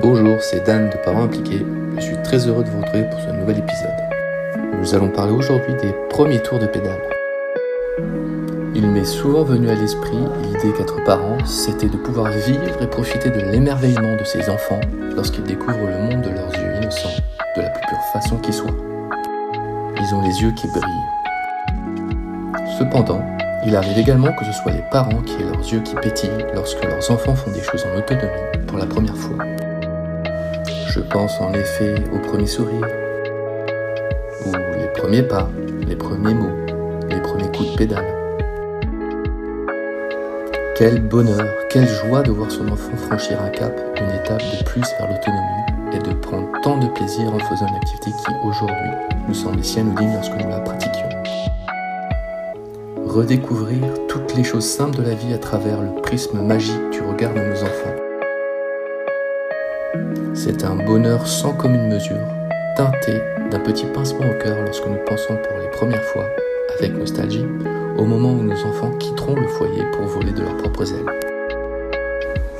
Bonjour, c'est Dan de Parents Impliqués. Je suis très heureux de vous retrouver pour ce nouvel épisode. Nous allons parler aujourd'hui des premiers tours de pédale. Il m'est souvent venu à l'esprit l'idée qu'être parent, c'était de pouvoir vivre et profiter de l'émerveillement de ses enfants lorsqu'ils découvrent le monde de leurs yeux innocents, de la plus pure façon qui soit. Ils ont les yeux qui brillent. Cependant, il arrive également que ce soit les parents qui aient leurs yeux qui pétillent lorsque leurs enfants font des choses en autonomie pour la première fois. Je pense en effet au premier sourire, ou les premiers pas, les premiers mots, les premiers coups de pédale. Quel bonheur, quelle joie de voir son enfant franchir un cap, une étape de plus vers l'autonomie et de prendre tant de plaisir en faisant une activité qui aujourd'hui nous semble sienne ou digne lorsque nous la pratiquions. Redécouvrir toutes les choses simples de la vie à travers le prisme magique du regard de nos enfants. C'est un bonheur sans commune mesure, teinté d'un petit pincement au cœur lorsque nous pensons pour les premières fois, avec nostalgie, au moment où nos enfants quitteront le foyer pour voler de leurs propres ailes.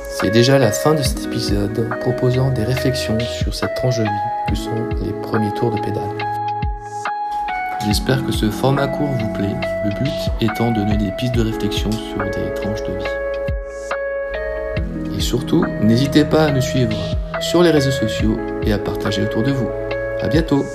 C'est déjà la fin de cet épisode proposant des réflexions sur cette tranche de vie que sont les premiers tours de pédale. J'espère que ce format court vous plaît, le but étant de donner des pistes de réflexion sur des tranches de vie. Et surtout, n'hésitez pas à nous suivre sur les réseaux sociaux et à partager autour de vous. À bientôt!